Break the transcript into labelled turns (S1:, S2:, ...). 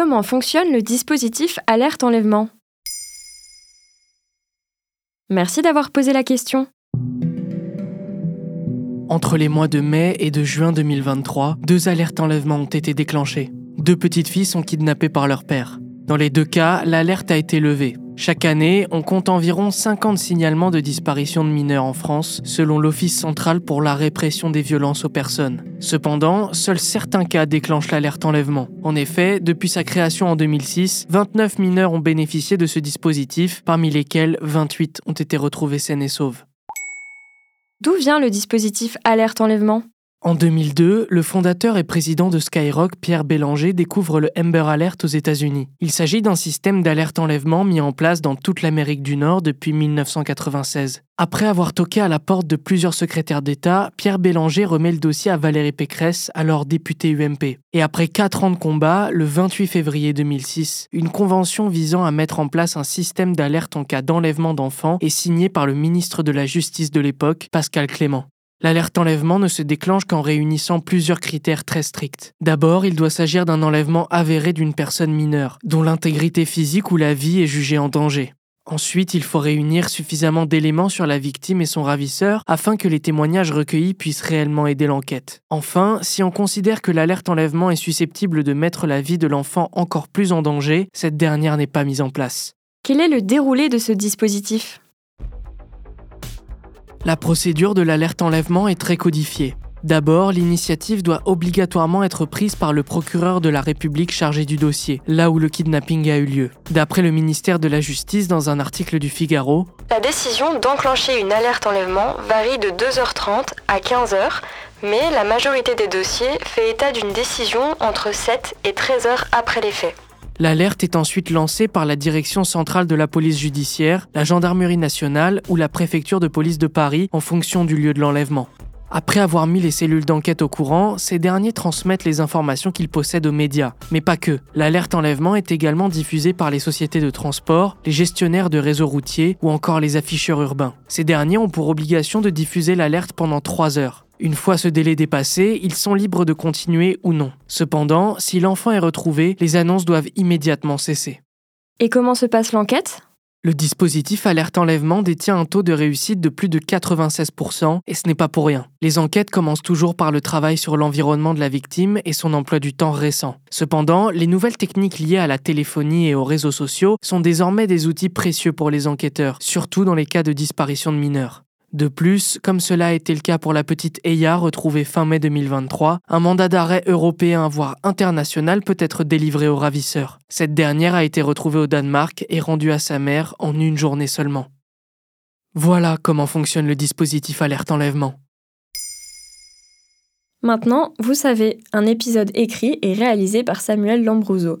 S1: Comment fonctionne le dispositif alerte enlèvement? Merci d'avoir posé la question.
S2: Entre les mois de mai et de juin 2023, deux alertes enlèvement ont été déclenchées. Deux petites filles sont kidnappées par leur père. Dans les deux cas, l'alerte a été levée. Chaque année, on compte environ 50 signalements de disparition de mineurs en France, selon l'Office central pour la répression des violences aux personnes. Cependant, seuls certains cas déclenchent l'alerte enlèvement. En effet, depuis sa création en 2006, 29 mineurs ont bénéficié de ce dispositif, parmi lesquels 28 ont été retrouvés sains et sauves.
S1: D'où vient le dispositif alerte enlèvement?
S2: En 2002, le fondateur et président de Skyrock, Pierre Bélanger, découvre le Amber Alert aux États-Unis. Il s'agit d'un système d'alerte enlèvement mis en place dans toute l'Amérique du Nord depuis 1996. Après avoir toqué à la porte de plusieurs secrétaires d'État, Pierre Bélanger remet le dossier à Valérie Pécresse, alors députée UMP. Et après quatre ans de combat, le 28 février 2006, une convention visant à mettre en place un système d'alerte en cas d'enlèvement d'enfants est signée par le ministre de la Justice de l'époque, Pascal Clément. L'alerte enlèvement ne se déclenche qu'en réunissant plusieurs critères très stricts. D'abord, il doit s'agir d'un enlèvement avéré d'une personne mineure, dont l'intégrité physique ou la vie est jugée en danger. Ensuite, il faut réunir suffisamment d'éléments sur la victime et son ravisseur afin que les témoignages recueillis puissent réellement aider l'enquête. Enfin, si on considère que l'alerte enlèvement est susceptible de mettre la vie de l'enfant encore plus en danger, cette dernière n'est pas mise en place.
S1: Quel est le déroulé de ce dispositif?
S2: La procédure de l'alerte enlèvement est très codifiée. D'abord, l'initiative doit obligatoirement être prise par le procureur de la République chargé du dossier, là où le kidnapping a eu lieu. D'après le ministère de la Justice dans un article du Figaro,
S3: La décision d'enclencher une alerte enlèvement varie de 2h30 à 15h, mais la majorité des dossiers fait état d'une décision entre 7 et 13 h après les faits.
S2: L'alerte est ensuite lancée par la Direction centrale de la police judiciaire, la Gendarmerie nationale ou la Préfecture de police de Paris en fonction du lieu de l'enlèvement. Après avoir mis les cellules d'enquête au courant, ces derniers transmettent les informations qu'ils possèdent aux médias. Mais pas que. L'alerte enlèvement est également diffusée par les sociétés de transport, les gestionnaires de réseaux routiers ou encore les afficheurs urbains. Ces derniers ont pour obligation de diffuser l'alerte pendant 3 heures. Une fois ce délai dépassé, ils sont libres de continuer ou non. Cependant, si l'enfant est retrouvé, les annonces doivent immédiatement cesser.
S1: Et comment se passe l'enquête?
S2: Le dispositif alerte enlèvement détient un taux de réussite de plus de 96% et ce n'est pas pour rien. Les enquêtes commencent toujours par le travail sur l'environnement de la victime et son emploi du temps récent. Cependant, les nouvelles techniques liées à la téléphonie et aux réseaux sociaux sont désormais des outils précieux pour les enquêteurs, surtout dans les cas de disparition de mineurs. De plus, comme cela a été le cas pour la petite Eya retrouvée fin mai 2023, un mandat d'arrêt européen voire international peut être délivré au ravisseur. Cette dernière a été retrouvée au Danemark et rendue à sa mère en une journée seulement. Voilà comment fonctionne le dispositif alerte enlèvement.
S1: Maintenant, vous savez, un épisode écrit et réalisé par Samuel Lambrouzo.